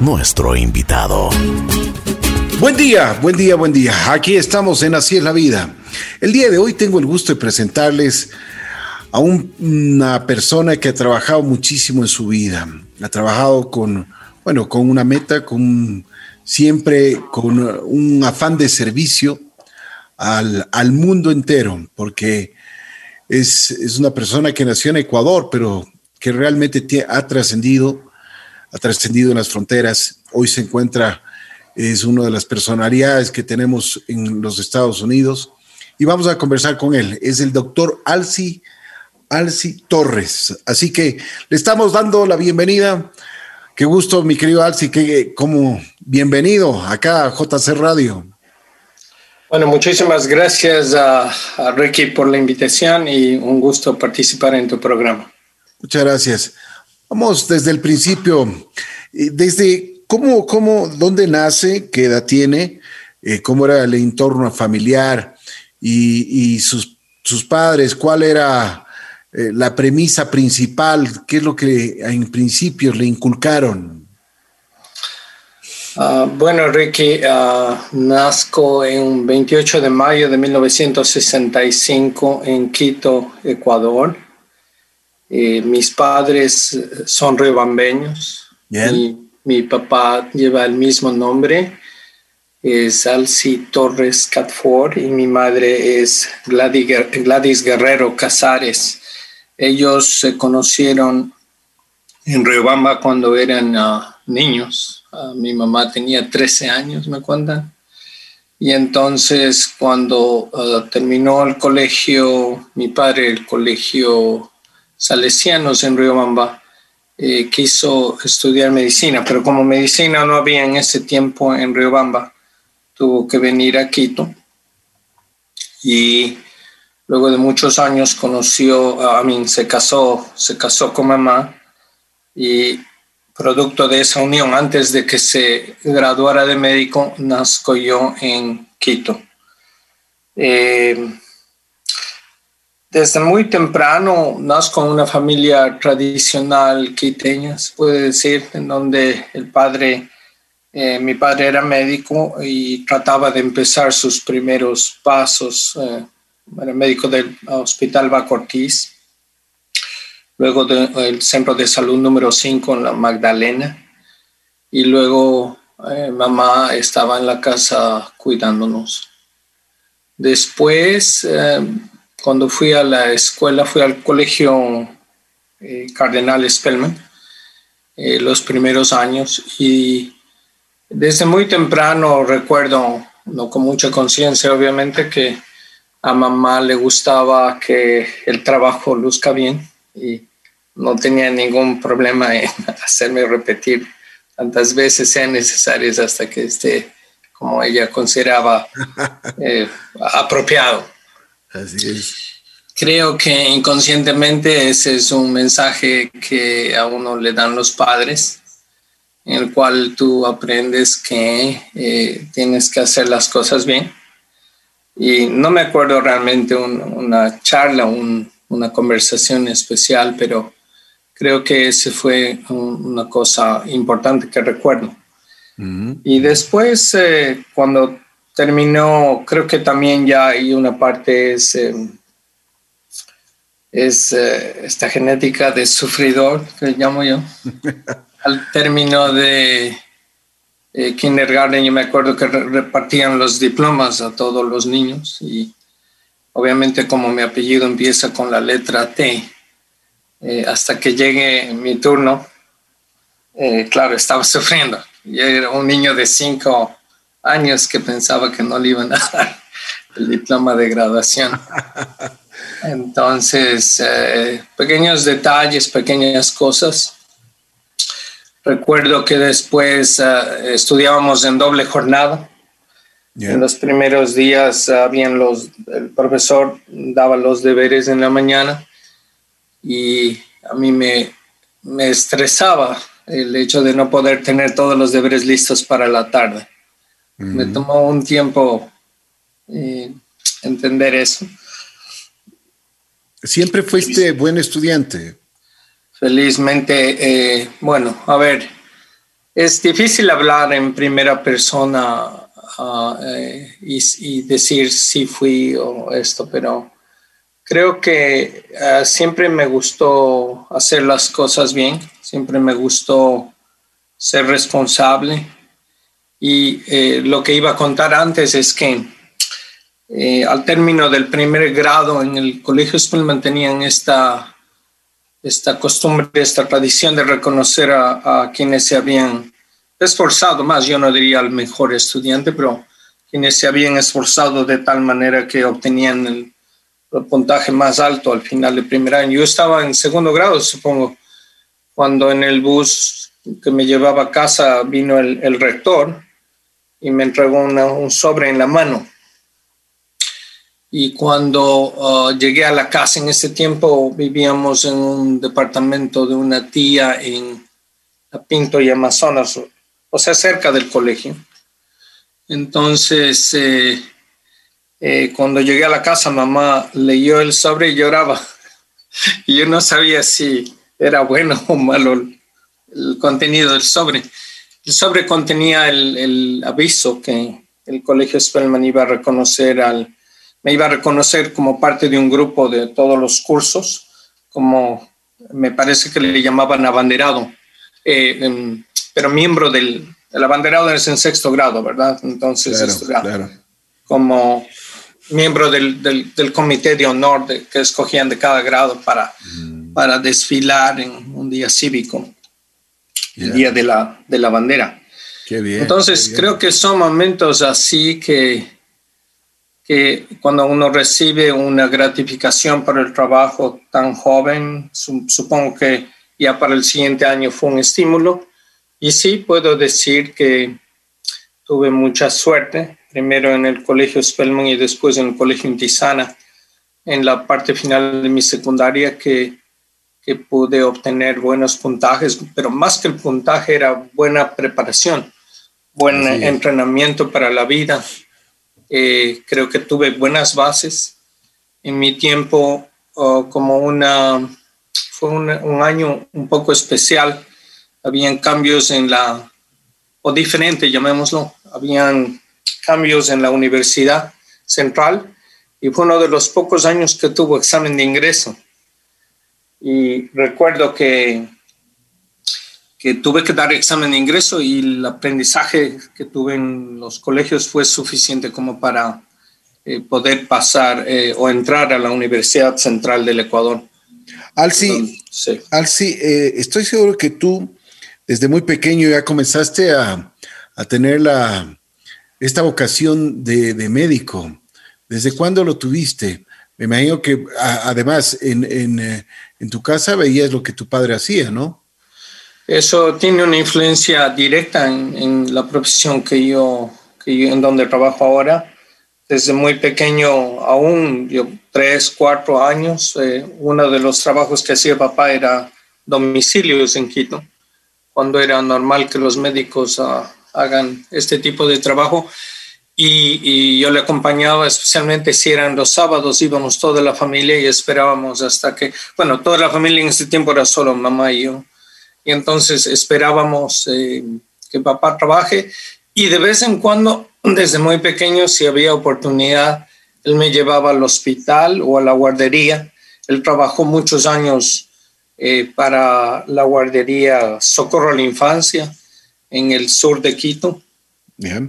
nuestro invitado. Buen día, buen día, buen día. Aquí estamos en Así es la vida. El día de hoy tengo el gusto de presentarles a una persona que ha trabajado muchísimo en su vida. Ha trabajado con, bueno, con una meta, con siempre con un afán de servicio al, al mundo entero, porque es, es, una persona que nació en Ecuador, pero que realmente ha trascendido, ha trascendido en las fronteras. Hoy se encuentra, es una de las personalidades que tenemos en los Estados Unidos y vamos a conversar con él. Es el doctor Alci, Alci Torres. Así que le estamos dando la bienvenida. Qué gusto, mi querido Alci, que como bienvenido acá a JC Radio. Bueno, muchísimas gracias a, a Ricky por la invitación y un gusto participar en tu programa. Muchas gracias. Vamos desde el principio, desde cómo, cómo, dónde nace, qué edad tiene, eh, cómo era el entorno familiar y, sus, sus, padres, cuál era eh, la premisa principal, qué es lo que en principio le inculcaron. Uh, bueno, Ricky, uh, nazco en 28 de mayo de 1965 en Quito, Ecuador. Eh, mis padres son rebambeños. y Mi, papá lleva el mismo nombre, es Alci Torres Catford, y mi madre es Gladys, Guerrero Casares. Ellos se conocieron en Riobamba cuando eran uh, niños. Uh, mi mamá tenía 13 años, me cuentan. Y entonces cuando uh, terminó el colegio, mi padre el colegio salesianos en Riobamba, eh, quiso estudiar medicina, pero como medicina no había en ese tiempo en Riobamba, tuvo que venir a Quito y luego de muchos años conoció, a mí se casó, se casó con mamá y producto de esa unión, antes de que se graduara de médico, nazco yo en Quito. Eh, desde muy temprano nazco en una familia tradicional quiteña, se puede decir, en donde el padre, eh, mi padre era médico y trataba de empezar sus primeros pasos, eh, era médico del Hospital Bacortiz, luego del Centro de Salud número 5 en la Magdalena, y luego eh, mamá estaba en la casa cuidándonos. Después cuando fui a la escuela, fui al colegio eh, Cardenal Spellman eh, los primeros años y desde muy temprano recuerdo, no con mucha conciencia obviamente, que a mamá le gustaba que el trabajo luzca bien y no tenía ningún problema en hacerme repetir tantas veces sean necesarias hasta que esté como ella consideraba eh, apropiado. Así es. Creo que inconscientemente ese es un mensaje que a uno le dan los padres, en el cual tú aprendes que eh, tienes que hacer las cosas bien. Y no me acuerdo realmente un, una charla, un, una conversación especial, pero creo que ese fue un, una cosa importante que recuerdo. Mm-hmm. Y después, eh, cuando terminó, creo que también ya hay una parte es, eh, es eh, esta genética de sufridor, que llamo yo. Al término de eh, kindergarten, yo me acuerdo que repartían los diplomas a todos los niños y obviamente como mi apellido empieza con la letra T, hasta que llegue mi turno, claro, estaba sufriendo. Yo era un niño de cinco años que pensaba que no le iban a dar el diploma de graduación. Entonces, eh, pequeños detalles, pequeñas cosas. Recuerdo que después uh, estudiábamos en doble jornada. Yeah. En los primeros días habían los, el profesor daba los deberes en la mañana y a mí me, me estresaba el hecho de no poder tener todos los deberes listos para la tarde. Me tomó un tiempo eh, entender eso. ¿Siempre fuiste buen estudiante? Felizmente, bueno, a ver, es difícil hablar en primera persona ah, y, y, decir si fui o esto, pero creo que siempre me gustó hacer las cosas bien, siempre me gustó ser responsable. Y eh, lo que iba a contar antes es que eh, al término del primer grado en el colegio Spellman tenían esta, esta costumbre, esta tradición de reconocer a, quienes se habían esforzado más, yo no diría al mejor estudiante, pero quienes se habían esforzado de tal manera que obtenían el, el puntaje más alto al final del primer año. Yo estaba en segundo grado, supongo, cuando en el bus que me llevaba a casa vino el, rector y me entregó un sobre en la mano. Y cuando uh, llegué a la casa, en ese tiempo vivíamos en un departamento de una tía en Pinto y Amazonas, o sea, cerca del colegio. Entonces, eh, eh, cuando llegué a la casa, mamá leyó el sobre y lloraba. Y yo no sabía si era bueno o malo el contenido del sobre. Sobre contenía el, aviso que el colegio Spellman iba a reconocer al, me iba a reconocer como parte de un grupo de todos los cursos, como me parece que le llamaban abanderado, eh, pero miembro del el abanderado es en sexto grado, ¿verdad? Entonces, como miembro del, del, comité de honor de, que escogían de cada grado para, mm. para desfilar en un día cívico el día de la, de la bandera. Qué bien, Entonces, creo que son momentos así que, que cuando uno recibe una gratificación por el trabajo tan joven, supongo que ya para el siguiente año fue un estímulo. Y sí, puedo decir que tuve mucha suerte, primero en el colegio Spellman y después en el colegio Intisana, en la parte final de mi secundaria, que que pude obtener buenos puntajes, pero más que el puntaje era buena preparación, buen entrenamiento para la vida. Eh, creo que tuve buenas bases. En mi tiempo, oh, como una, fue un, año un poco especial. Habían cambios en la, o diferente, llamémoslo, habían cambios en la Universidad Central y fue uno de los pocos años que tuvo examen de ingreso y recuerdo que, que tuve que dar examen de ingreso y el aprendizaje que tuve en los colegios fue suficiente como para eh, poder pasar eh, o entrar a la Universidad Central del Ecuador. Alci, sí. Eh, estoy seguro que tú desde muy pequeño ya comenzaste a, a tener la, esta vocación de, de, médico. ¿Desde cuándo lo tuviste? Me imagino que además en, en, en tu casa veías lo que tu padre hacía, ¿no? Eso tiene una influencia directa en, la profesión que yo, que en donde trabajo ahora. Desde muy pequeño, aún yo tres, cuatro años, eh, uno de los trabajos que hacía papá era domicilios en Quito, cuando era normal que los médicos ah, hagan este tipo de trabajo y, yo le acompañaba especialmente si eran los sábados, íbamos toda la familia y esperábamos hasta que, bueno, toda la familia en ese tiempo era solo mamá y yo, y entonces esperábamos eh, que papá trabaje y de vez en cuando, desde muy pequeño, si había oportunidad, él me llevaba al hospital o a la guardería. Él trabajó muchos años eh, para la guardería Socorro a la Infancia en el sur de Quito. Bien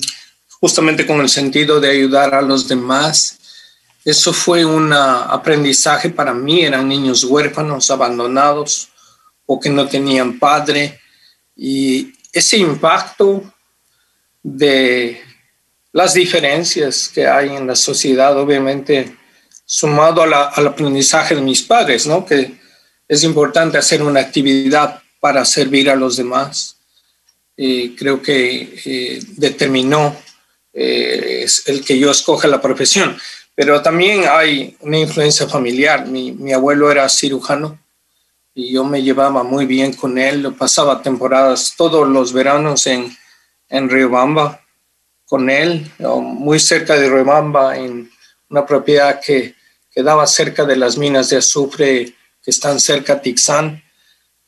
justamente con el sentido de ayudar a los demás. Eso fue un aprendizaje para mí. Eran niños huérfanos, abandonados o que no tenían padre. Y ese impacto de las diferencias que hay en la sociedad, obviamente, sumado al aprendizaje de mis padres, ¿no? Que es importante hacer una actividad para servir a los demás. Y creo que eh, determinó eh, es el que yo escoja la profesión. Pero también hay una influencia familiar. Mi, mi, abuelo era cirujano y yo me llevaba muy bien con él. Pasaba temporadas todos los veranos en, en Riobamba con él, muy cerca de Riobamba, en una propiedad que quedaba cerca de las minas de azufre que están cerca de Tixán.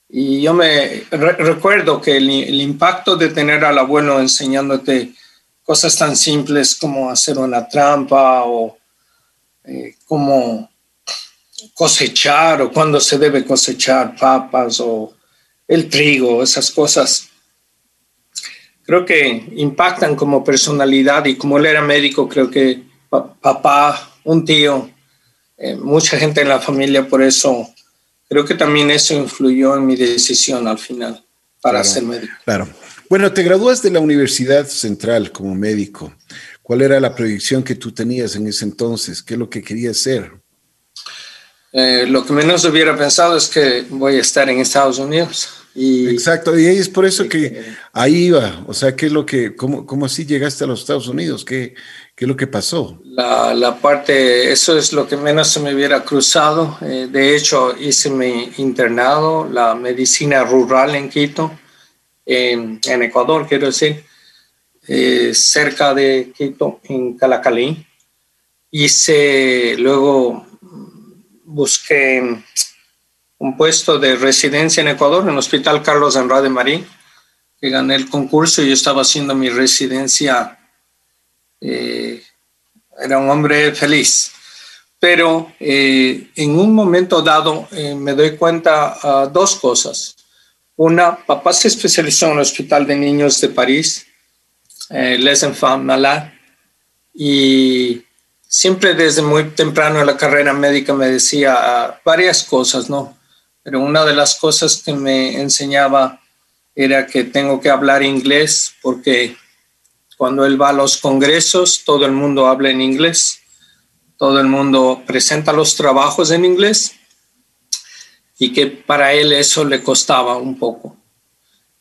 Y yo me recuerdo que el, impacto de tener al abuelo enseñándote cosas tan simples como hacer una trampa o eh, cómo cosechar o cuándo se debe cosechar papas o el trigo, esas cosas, creo que impactan como personalidad y como él era médico, creo que papá, un tío, eh, mucha gente en la familia, por eso creo que también eso influyó en mi decisión al final para ser médico. Claro. Bueno, te gradúas de la Universidad Central como médico. ¿Cuál era la proyección que tú tenías en ese entonces? ¿Qué es lo que querías ser? Eh, lo que menos hubiera pensado es que voy a estar en Estados Unidos. Y, Exacto, y es por eso que ahí iba. O sea, ¿qué es lo que, cómo, cómo así llegaste a los Estados Unidos? ¿Qué, ¿Qué es lo que pasó? La, la, parte, eso es lo que menos se me hubiera cruzado. Eh, de hecho, hice mi internado, la medicina rural en Quito, en, Ecuador, quiero decir, eh, cerca de Quito, en Calacalí. Hice, luego busqué un puesto de residencia en Ecuador, en el Hospital Carlos Andrade Marín, que gané el concurso y yo estaba haciendo mi residencia eh, era un hombre feliz. Pero eh, en un momento dado eh, me doy cuenta uh, dos cosas. Una, papá se especializó en el Hospital de Niños de París, Les Enfants Malades, y siempre desde muy temprano en la carrera médica me decía uh, varias cosas, ¿no? Pero una de las cosas que me enseñaba era que tengo que hablar inglés porque cuando él va a los congresos, todo el mundo habla en inglés, todo el mundo presenta los trabajos en inglés y que para él eso le costaba un poco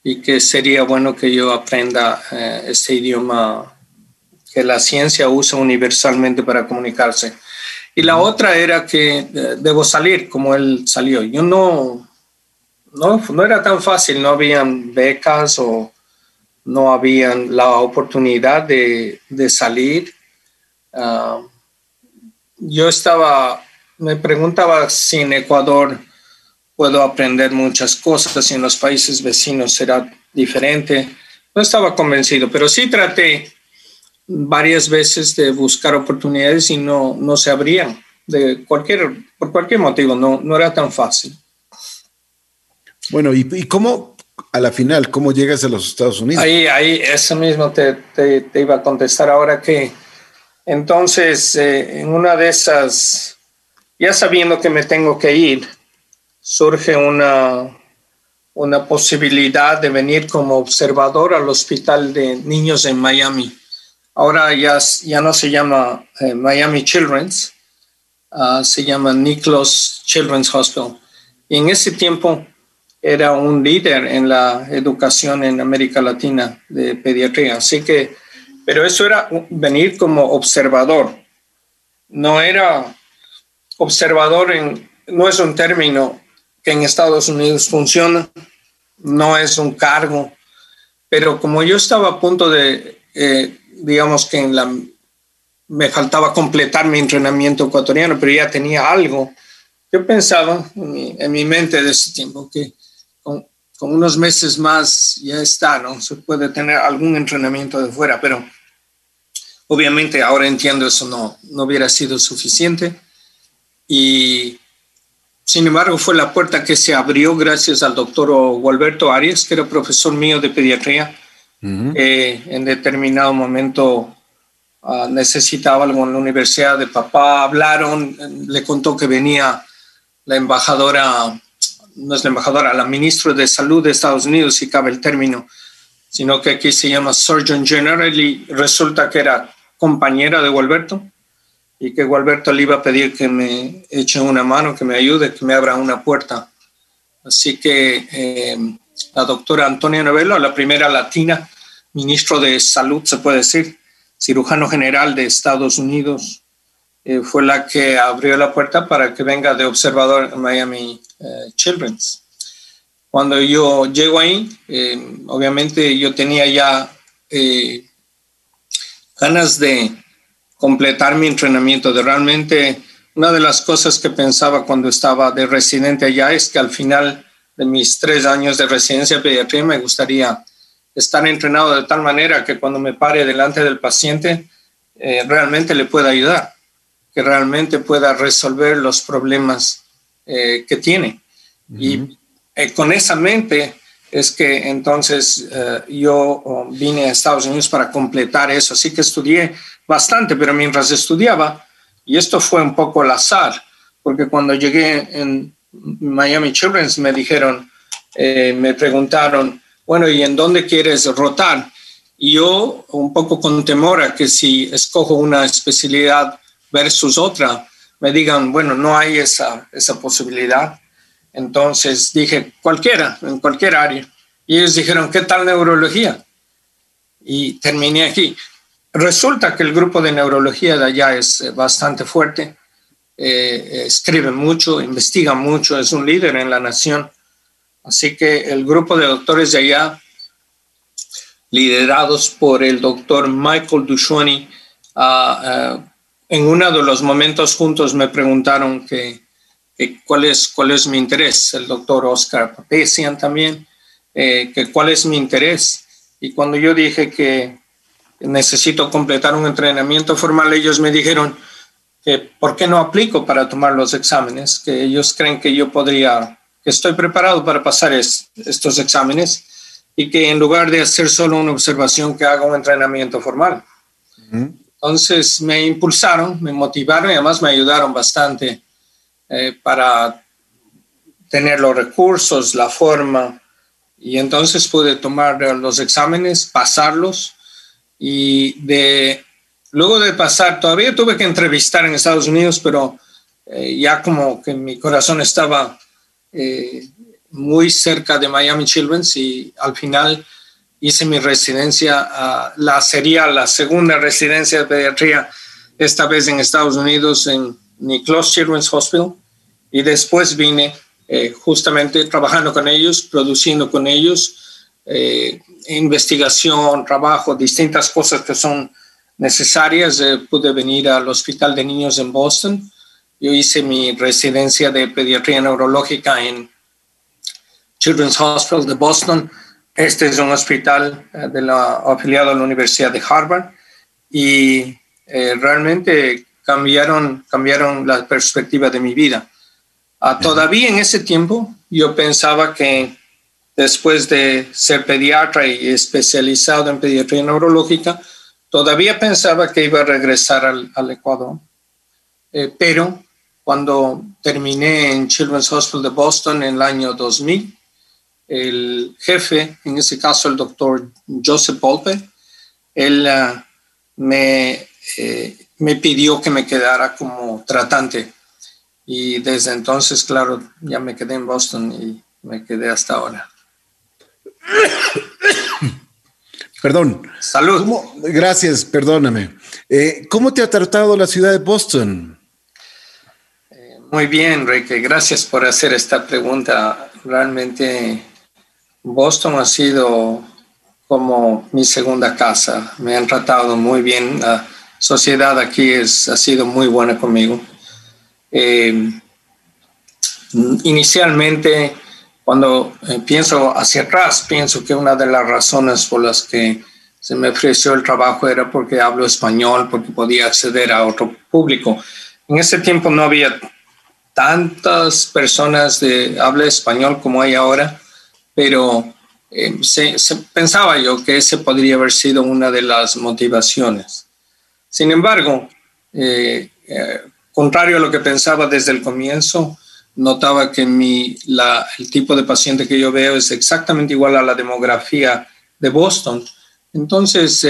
y que sería bueno que yo aprenda eh, este idioma que la ciencia usa universalmente para comunicarse. Y la otra era que eh, debo salir como él salió. Yo no, no, no era tan fácil, no habían becas o no había la oportunidad de, salir. Ah, yo estaba, me preguntaba si en Ecuador puedo aprender muchas cosas, si en los países vecinos será diferente. No estaba convencido, pero sí traté varias veces de buscar oportunidades y no, no se abrían de cualquier, por cualquier motivo, no, no era tan fácil. Bueno, ¿y, y cómo, a la final, ¿cómo llegas a los Estados Unidos? Ahí, ahí, eso mismo te, te, iba a contestar ahora que entonces eh, en una de esas, ya sabiendo que me tengo que ir, surge una, una posibilidad de venir como observador al hospital de niños en Miami. Ahora ya, ya no se llama eh, Miami Children's, ah, se llama Nicholas Children's Hospital. Y en ese tiempo era un líder en la educación en América Latina de pediatría. Así que, pero eso era venir como observador. No era observador en, no es un término que en Estados Unidos funciona, no es un cargo, pero como yo estaba a punto de, eh, digamos que en la, me faltaba completar mi entrenamiento ecuatoriano, pero ya tenía algo, yo pensaba en mi, en mi mente de ese tiempo que con, unos meses más ya está, ¿no? Se puede tener algún entrenamiento de fuera, pero obviamente ahora entiendo eso no, no hubiera sido suficiente. Y sin embargo fue la puerta que se abrió gracias al doctor Gualberto Arias, que era profesor mío de pediatría. en determinado momento ah, necesitaba algo en la universidad de papá, hablaron, le contó que venía la embajadora no es la embajadora, la ministra de Salud de Estados Unidos, si cabe el término, sino que aquí se llama Surgeon General y resulta que era compañera de Gualberto y que Gualberto le iba a pedir que me eche una mano, que me ayude, que me abra una puerta. Así que eh, la doctora Antonia Novello, la primera latina, ministro de Salud, se puede decir, cirujano general de Estados Unidos, eh, fue la que abrió la puerta para que venga de observador en Miami eh, Children's. Cuando yo llego ahí, eh, obviamente yo tenía ya ganas de completar mi entrenamiento, de realmente una de las cosas que pensaba cuando estaba de residente allá es que al final de mis tres años de residencia de pediatría, me gustaría estar entrenado de tal manera que cuando me pare delante del paciente, eh, realmente le pueda ayudar, que realmente pueda resolver los problemas eh, que tiene. Y eh, con esa mente es que entonces yo oh, vine a Estados Unidos para completar eso. Así que estudié bastante, pero mientras estudiaba, y esto fue un poco al azar, porque cuando llegué en Miami Children's me dijeron, me preguntaron, bueno, ¿y en dónde quieres rotar? Y yo, un poco con temor a que si escojo una especialidad versus otra, me digan, bueno, no hay esa, esa posibilidad. Entonces dije, cualquiera, en cualquier área. Y ellos dijeron, ¿qué tal neurología? Y terminé aquí. Resulta que el grupo de neurología de allá es eh, bastante fuerte, eh, escribe mucho, investiga mucho, es un líder en la nación. Así que el grupo de doctores de allá, liderados por el doctor Michael Dushwani, ah, ah, en uno de los momentos juntos me preguntaron que, cuál, es, cuál es mi interés. El doctor Oscar Papesian también, eh, que cuál es mi interés. Y cuando yo dije que necesito completar un entrenamiento formal, ellos me dijeron que por qué no aplico para tomar los exámenes, que ellos creen que yo podría que estoy preparado para pasar estos exámenes y que en lugar de hacer solo una observación, que haga un entrenamiento formal. Entonces me impulsaron, me motivaron y además me ayudaron bastante eh, para tener los recursos, la forma. Y entonces pude tomar los exámenes, pasarlos y de luego de pasar, todavía tuve que entrevistar en Estados Unidos, pero eh, ya como que mi corazón estaba eh, muy cerca de Miami Children's y al final hice mi residencia, la sería la segunda residencia de pediatría, esta vez en Estados Unidos, en Nicholas Children's Hospital, y después vine eh, justamente trabajando con ellos, produciendo con ellos, eh, investigación, trabajo, distintas cosas que son necesarias. pude venir al Hospital de Niños en Boston yo hice mi residencia de pediatría neurológica en Children's Hospital de Boston. Este es un hospital eh, de la, afiliado a la Universidad de Harvard y eh, realmente cambiaron, cambiaron la perspectiva de mi vida. Ah, todavía en ese tiempo yo pensaba que después de ser pediatra y especializado en pediatría neurológica, todavía pensaba que iba a regresar al, Ecuador. Eh, pero cuando terminé en Children's Hospital de Boston en el año 2000, el jefe, en ese caso el doctor Joseph Volpe, él ah, me, eh, me pidió que me quedara como tratante. Y desde entonces, claro, ya me quedé en Boston y me quedé hasta ahora. Perdón. Salud. Gracias, perdóname. Eh, ¿Cómo te ha tratado la ciudad de Boston? Muy bien, Enrique. Gracias por hacer esta pregunta. Realmente Boston ha sido como mi segunda casa. Me han tratado muy bien. La sociedad aquí es, ha sido muy buena conmigo. Eh, inicialmente, cuando eh, pienso hacia atrás, pienso que una de las razones por las que se me ofreció el trabajo era porque hablo español, porque podía acceder a otro público. En ese tiempo no había tantas personas de habla español como hay ahora, pero eh, se, pensaba yo que ese podría haber sido una de las motivaciones. Sin embargo, eh, eh, contrario a lo que pensaba desde el comienzo, notaba que mi, el tipo de paciente que yo veo es exactamente igual a la demografía de Boston. Entonces,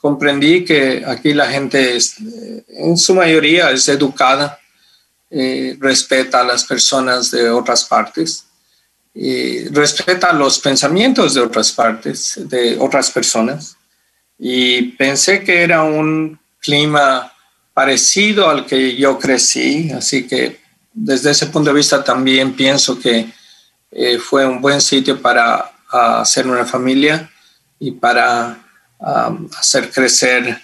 comprendí que aquí la gente en su mayoría es educada, eh, respeta a las personas de otras partes, respeta los pensamientos de otras partes, de otras personas. Y pensé que era un clima parecido al que yo crecí, así que desde ese punto de vista también pienso que eh, fue un buen sitio para hacer una familia y para hacer crecer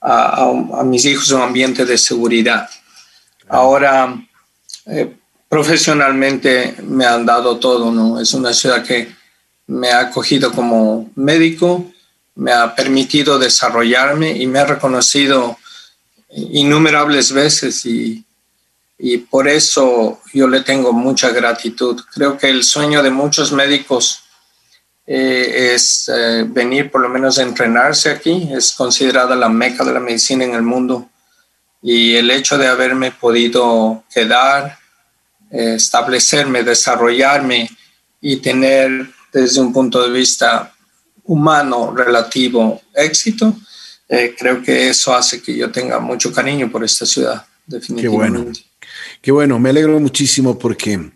a, mis hijos un ambiente de seguridad. Ahora, eh, profesionalmente me han dado todo, ¿no? Es una ciudad que me ha acogido como médico, me ha permitido desarrollarme y me ha reconocido innumerables veces y, y por eso yo le tengo mucha gratitud. Creo que el sueño de muchos médicos eh, es eh, venir por lo menos a entrenarse aquí, es considerada la meca de la medicina en el mundo y el hecho de haberme podido quedar, eh, establecerme, desarrollarme y tener desde un punto de vista humano relativo éxito, eh, creo que eso hace que yo tenga mucho cariño por esta ciudad, definitivamente. Qué bueno, qué bueno, me alegro muchísimo porque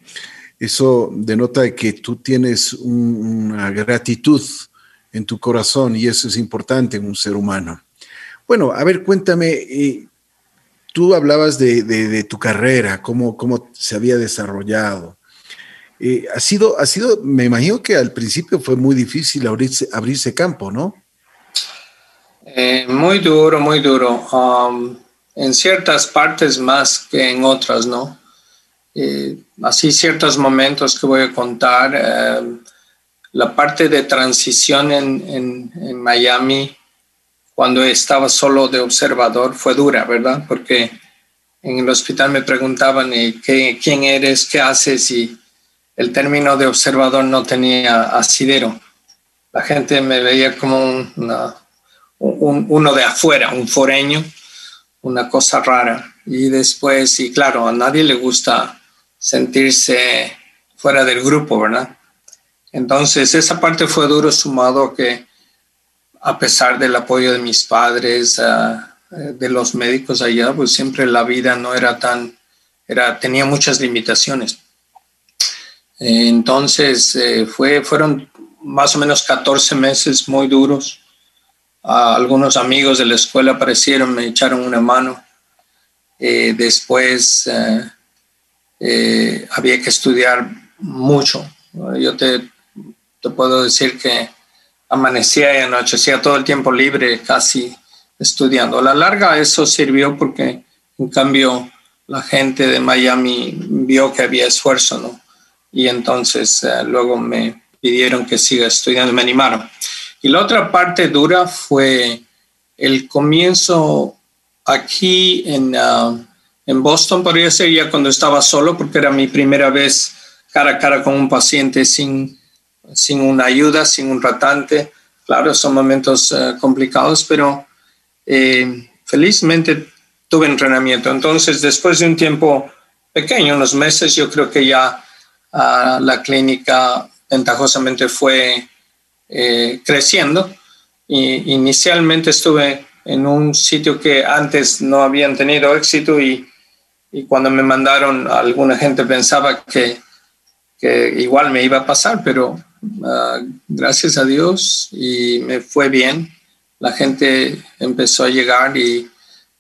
eso denota que tú tienes una gratitud en tu corazón y eso es importante en un ser humano. Bueno, a ver, cuéntame, eh, tú hablabas de, tu carrera, cómo, cómo se había desarrollado. Eh, ha, sido, ha sido, me imagino que al principio fue muy difícil abrirse, abrirse campo, ¿no? Eh, muy duro, muy duro. En ciertas partes más que en otras, ¿no? Eh, así ciertos momentos que voy a contar. la parte de transición en, en, en, Miami, cuando estaba solo de observador, fue dura, ¿verdad? Porque en el hospital me preguntaban ¿qué, quién eres, qué haces y el término de observador no tenía asidero. La gente me veía como uno de afuera, un foreño, una cosa rara. Y después, y claro, a nadie le gusta sentirse fuera del grupo, ¿verdad? Entonces, esa parte fue duro sumado que, a pesar del apoyo de mis padres, ah, de los médicos allá, pues siempre la vida no era tan, era, tenía muchas limitaciones. Entonces, eh, fue, fueron más o menos 14 meses muy duros. Algunos amigos de la escuela aparecieron, me echaron una mano. Eh, después eh, había que estudiar mucho. Yo te, te, puedo decir que amanecía y anochecía todo el tiempo libre, casi estudiando. A la larga eso sirvió porque, en cambio, la gente de Miami vio que había esfuerzo, ¿no? y entonces eh, luego me pidieron que siga estudiando, me animaron. Y la otra parte dura fue el comienzo aquí en, ah, en Boston, podría ser ya cuando estaba solo, porque era mi primera vez cara a cara con un paciente sin, sin una ayuda, sin un tratante. Claro, son momentos eh, complicados, pero eh, felizmente tuve entrenamiento. Entonces, después de un tiempo pequeño, unos meses, yo creo que ya la clínica ventajosamente fue eh, creciendo. Y inicialmente estuve en un sitio que antes no habían tenido éxito y, cuando me mandaron, alguna gente pensaba que, que igual me iba a pasar, pero ah, gracias a Dios y me fue bien. La gente empezó a llegar y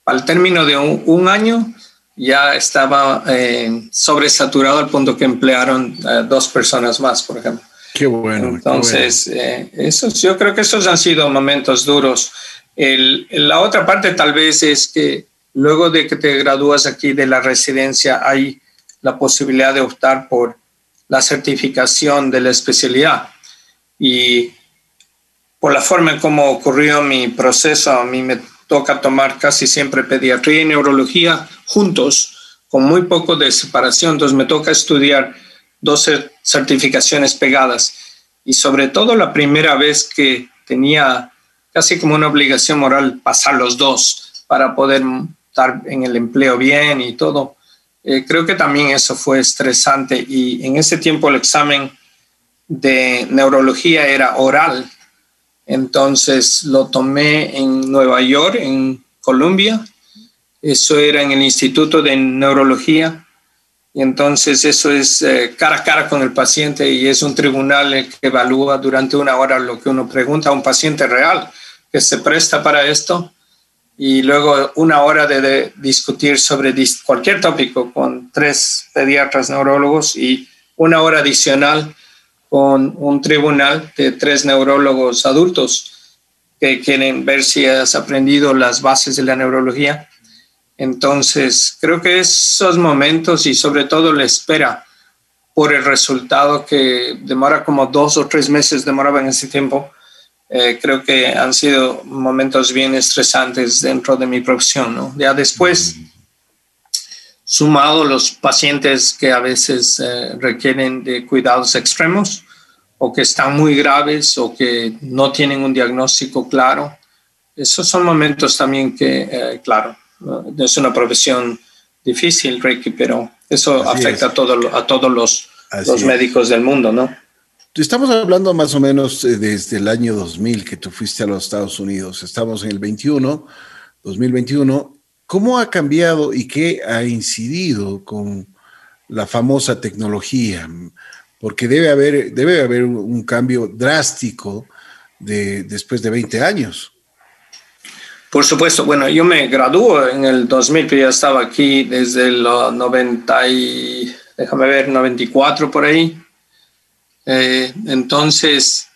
al término de un año ya estaba eh, sobresaturado al punto que emplearon eh, dos personas más, por ejemplo. Qué bueno. Entonces, Eh, yo creo que esos han sido momentos duros. El, la otra parte tal vez es que luego de que te gradúas aquí de la residencia hay la posibilidad de optar por la certificación de la especialidad. Y por la forma en cómo ocurrió mi proceso, a mí me toca tomar casi siempre pediatría y neurología juntos, con muy poco de separación. Entonces me toca estudiar dos certificaciones pegadas y sobre todo la primera vez que tenía casi como una obligación moral pasar los dos para poder estar en el empleo bien y todo. Eh, creo que también eso fue estresante y en ese tiempo el examen de neurología era oral entonces lo tomé en Nueva York, en Colombia. Eso era en el Instituto de Neurología. Y entonces eso es eh, cara a cara con el paciente y es un tribunal que evalúa durante una hora lo que uno pregunta a un paciente real que se presta para esto. Y luego una hora de discutir sobre cualquier tópico con tres pediatras neurólogos y una hora adicional con un tribunal de tres neurólogos adultos que quieren ver si has aprendido las bases de la neurología. Entonces, creo que esos momentos y sobre todo la espera por el resultado que demora como dos o tres meses, demoraba en ese tiempo, eh, creo que han sido momentos bien estresantes dentro de mi profesión. Ya después, sumado los pacientes que a veces eh, requieren de cuidados extremos o que están muy graves o que no tienen un diagnóstico claro, esos son momentos también que, eh, claro, es una profesión difícil, Ricky, pero eso afecta a, todo, a todos los, los médicos del mundo, ¿no? Estamos hablando más o menos eh, desde el año 2000 que tú fuiste a los Estados Unidos. Estamos en el 21, 2021. ¿Cómo ha cambiado y qué ha incidido con la famosa tecnología? Porque debe haber, debe haber un cambio drástico de, después de 20 años. Por supuesto, bueno, yo me gradué en el 2000, pero ya estaba aquí desde el 90 y, déjame ver, 94 por ahí. Eh, entonces,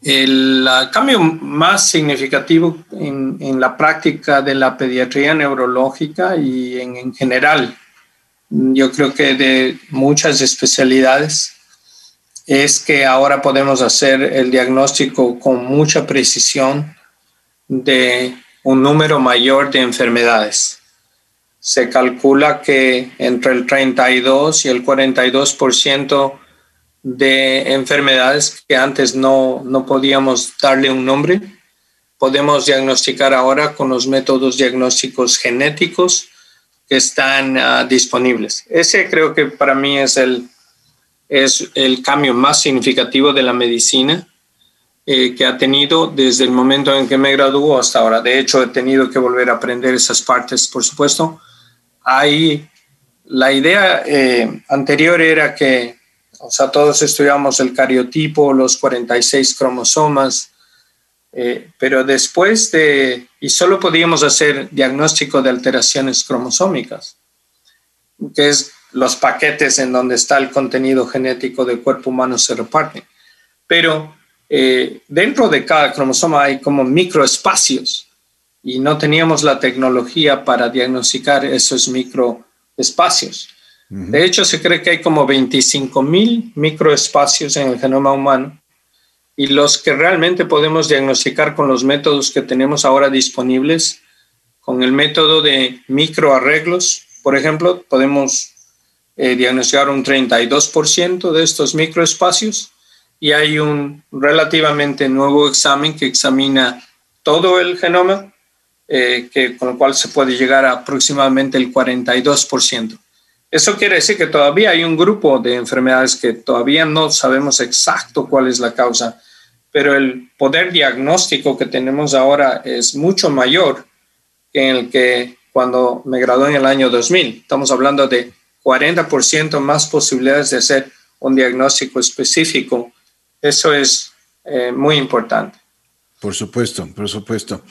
el cambio más significativo en, la práctica de la pediatría neurológica y en, general, yo creo que de muchas especialidades, es que ahora podemos hacer el diagnóstico con mucha precisión de un número mayor de enfermedades. Se calcula que entre el 32 y el 42% de enfermedades que antes no, no podíamos darle un nombre, podemos diagnosticar ahora con los métodos diagnósticos genéticos que están ah, disponibles. Ese creo que para mí es el, es el cambio más significativo de la medicina eh, que ha tenido desde el momento en que me graduó hasta ahora. De hecho, he tenido que volver a aprender esas partes, por supuesto. Ahí, la idea eh, anterior era que o sea, todos estudiamos el cariotipo, los 46 cromosomas, eh, pero después de, y solo podíamos hacer diagnóstico de alteraciones cromosómicas, que es los paquetes en donde está el contenido genético del cuerpo humano se reparten. Pero eh, dentro de cada cromosoma hay como microespacios y no teníamos la tecnología para diagnosticar esos microespacios. De hecho, se cree que hay como 25 mil microespacios en el genoma humano y los que realmente podemos diagnosticar con los métodos que tenemos ahora disponibles, con el método de microarreglos, por ejemplo, podemos eh, diagnosticar un 32% de estos microespacios y hay un relativamente nuevo examen que examina todo el genoma, eh, que, con lo cual se puede llegar a aproximadamente el 42%. Eso quiere decir que todavía hay un grupo de enfermedades que todavía no sabemos exacto cuál es la causa, pero el poder diagnóstico que tenemos ahora es mucho mayor que el que cuando me gradué en el año 2000. Estamos hablando de 40% más posibilidades de hacer un diagnóstico específico. Eso es eh, muy importante. Por supuesto, por supuesto.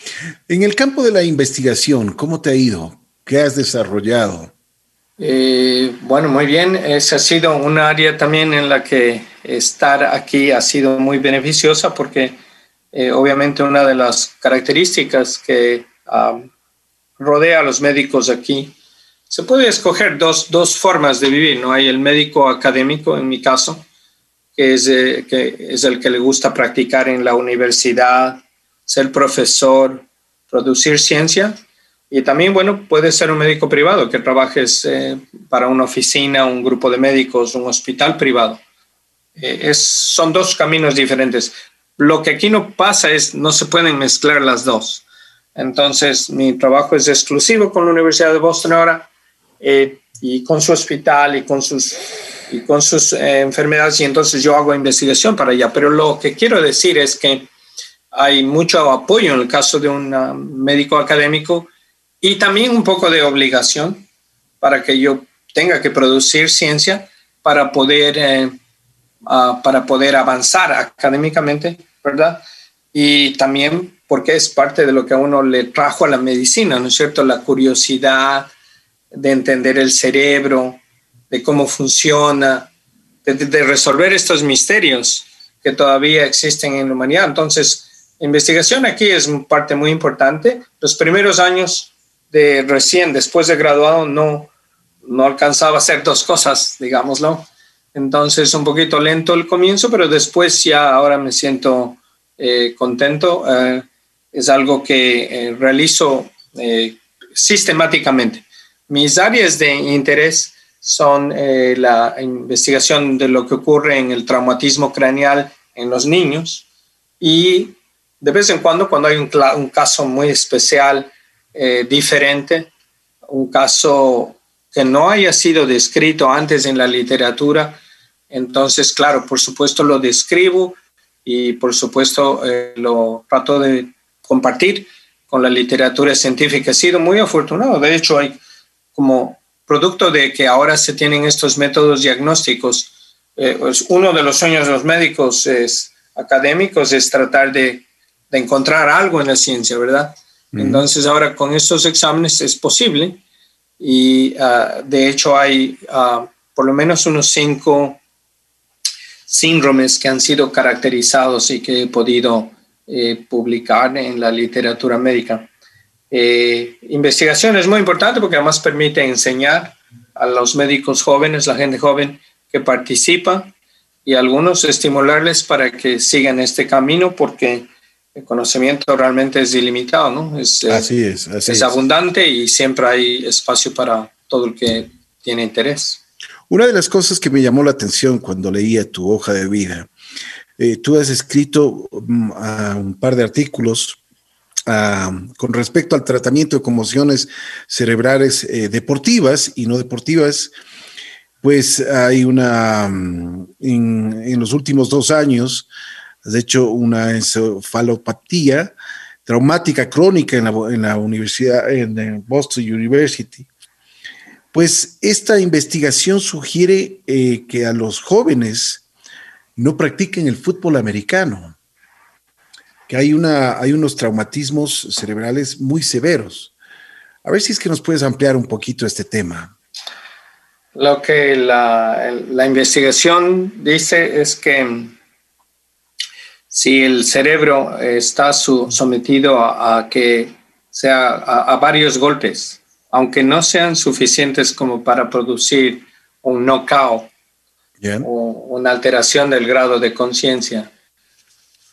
En el campo de la investigación, ¿cómo te ha ido? ¿Qué has desarrollado? Eh, bueno, muy bien. Esa ha sido un área también en la que estar aquí ha sido muy beneficiosa porque eh, obviamente una de las características que rodea a los médicos aquí, se puede escoger dos, dos, formas de vivir, ¿no? Hay el médico académico, en mi caso, es, eh, es el que le gusta practicar en la universidad, ser profesor, producir ciencia, y también, bueno, puede ser un médico privado que trabajes eh, para una oficina, un grupo de médicos, un hospital privado. Eh, son dos caminos diferentes. Lo que aquí no pasa es, no se pueden mezclar las dos. Entonces, mi trabajo es exclusivo con la Universidad de Boston ahora y con su hospital y con sus, y con sus enfermedades y entonces yo hago investigación para allá. Pero lo que quiero decir es que hay mucho apoyo en el caso de un médico académico y también un poco de obligación para que yo tenga que producir ciencia para poder, eh, ah, para poder avanzar académicamente, ¿verdad? Y también porque es parte de lo que a uno le trajo a la medicina, ¿no es cierto? La curiosidad de entender el cerebro, de cómo funciona, de, resolver estos misterios que todavía existen en la humanidad. Entonces, investigación aquí es parte muy importante. Los primeros años de recién, después de graduado, no, no alcanzaba a hacer dos cosas, digámoslo. Entonces, un poquito lento el comienzo, pero después ya ahora me siento eh, contento. Eh, es algo que eh, realizo sistemáticamente. Mis áreas de interés son la investigación de lo que ocurre en el traumatismo craneal en los niños y de vez en cuando, cuando hay un, caso muy especial, diferente, un caso que no haya sido descrito antes en la literatura, entonces, claro, por supuesto lo describo y por supuesto eh, lo trato de compartir con la literatura científica. He sido muy afortunado. De hecho, hay como producto de que ahora se tienen estos métodos diagnósticos, eh, pues uno de los sueños de los médicos es, académicos es tratar de, de encontrar algo en la ciencia, ¿verdad? Entonces ahora con estos exámenes es posible y ah, de hecho hay ah, por lo menos unos cinco síndromes que han sido caracterizados y que he podido eh, publicar en la literatura médica. Eh, investigación es muy importante porque además permite enseñar a los médicos jóvenes, la gente joven que participa y algunos estimularles para que sigan este camino porque el conocimiento realmente es ilimitado, ¿no? Es, eh, así es, es abundante y siempre hay espacio para todo el que tiene interés. Una de las cosas que me llamó la atención cuando leía tu hoja de vida, eh, tú has escrito mm, un par de artículos con respecto al tratamiento de conmociones cerebrales eh, deportivas y no deportivas. Pues hay una, mm, en, los últimos dos años, has hecho una encefalopatía traumática crónica en la, en la universidad, en Boston University, pues esta investigación sugiere eh, que a los jóvenes no practiquen el fútbol americano, que hay, una, hay unos traumatismos cerebrales muy severos. A ver si es que nos puedes ampliar un poquito este tema. Lo que la, investigación dice es que si el cerebro está sometido a, que sea a varios golpes, aunque no sean suficientes como para producir un knockout o una alteración del grado de conciencia.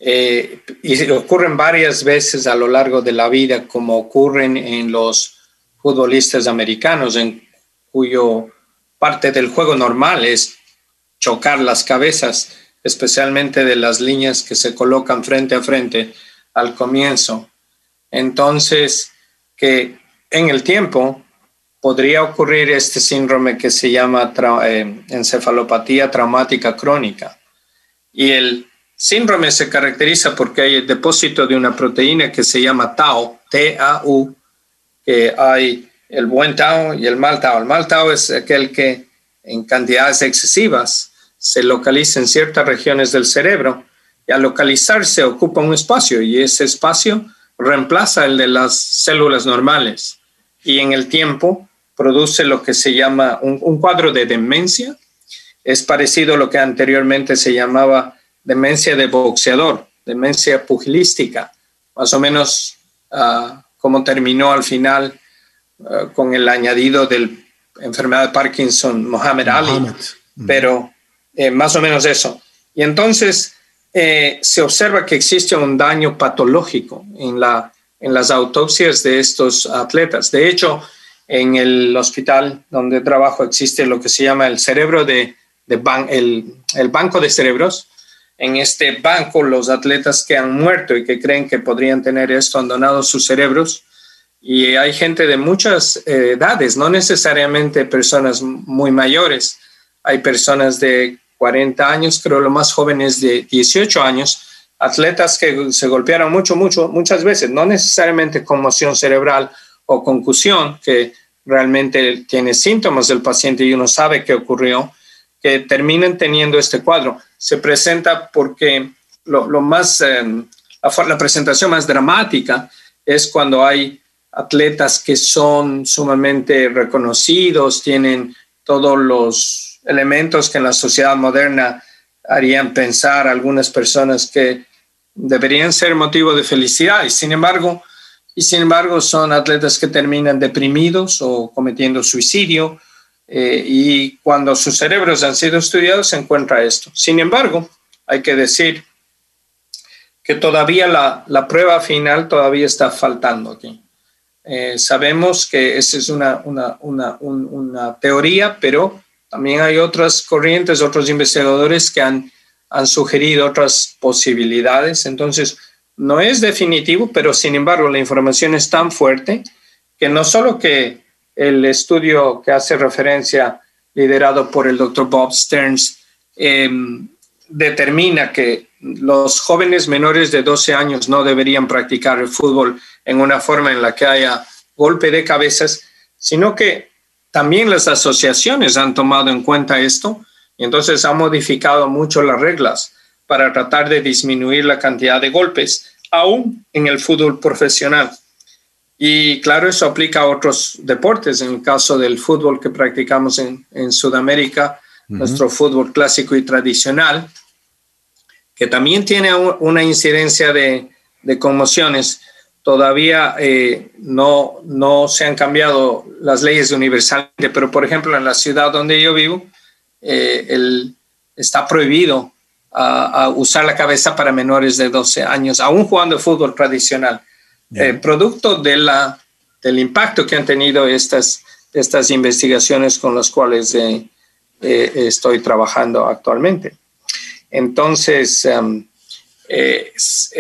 Eh, y ocurren varias veces a lo largo de la vida, como ocurren en los futbolistas americanos, en cuyo parte del juego normal es chocar las cabezas, especialmente de las líneas que se colocan frente a frente al comienzo. Entonces, que en el tiempo podría ocurrir este síndrome que se llama eh, encefalopatía traumática crónica. Y el síndrome se caracteriza porque hay el depósito de una proteína que se llama tau, T-A-U, que hay el buen tau y el mal tau. El mal tau es aquel que en cantidades excesivas se localiza en ciertas regiones del cerebro y al localizarse ocupa un espacio y ese espacio reemplaza el de las células normales y en el tiempo produce lo que se llama un, cuadro de demencia. Es parecido a lo que anteriormente se llamaba demencia de boxeador, demencia pugilística, más o menos uh, como terminó al final ah, con el añadido de la enfermedad de Parkinson, Mohamed Ali, pero eh, más o menos eso. Y entonces eh, se observa que existe un daño patológico en la en las autopsias de estos atletas. De hecho, en el hospital donde trabajo existe lo que se llama el cerebro de, el, el, banco de cerebros. En este banco, los atletas que han muerto y que creen que podrían tener esto han donado sus cerebros. Y hay gente de muchas eh, edades, no necesariamente personas muy mayores. Hay personas de 40 años, creo lo más joven es de 18 años, atletas que se golpearon mucho, mucho, muchas veces, no necesariamente conmoción cerebral o concusión, que realmente tiene síntomas del paciente y uno sabe qué ocurrió, que terminan teniendo este cuadro. Se presenta porque lo, más, la, la presentación más dramática es cuando hay atletas que son sumamente reconocidos, tienen todos los elementos que en la sociedad moderna harían pensar a algunas personas que deberían ser motivo de felicidad y sin embargo y sin embargo son atletas que terminan deprimidos o cometiendo suicidio eh, y cuando sus cerebros han sido estudiados se encuentra esto. Sin embargo, hay que decir que todavía la, la prueba final todavía está faltando aquí. Eh, sabemos que esa es una, una, una, una, teoría, pero también hay otras corrientes, otros investigadores que han, han sugerido otras posibilidades. Entonces, no es definitivo, pero sin embargo la información es tan fuerte que no solo que el estudio que hace referencia, liderado por el doctor Bob Stearns, em, determina que los jóvenes menores de 12 años no deberían practicar el fútbol en una forma en la que haya golpe de cabezas, sino que también las asociaciones han tomado en cuenta esto y entonces han modificado mucho las reglas para tratar de disminuir la cantidad de golpes, aún en el fútbol profesional. Y claro, eso aplica a otros deportes. En el caso del fútbol que practicamos en, en Sudamérica, nuestro fútbol clásico y tradicional, que también tiene una incidencia de, de conmociones, todavía eh, no, no se han cambiado las leyes universalmente, pero por ejemplo en la ciudad donde yo vivo, eh, el, está prohibido a, usar la cabeza para menores de 12 años, aún jugando fútbol tradicional, eh, producto de la, del impacto que han tenido estas, estas investigaciones con las cuales estoy trabajando actualmente. Entonces, em, es,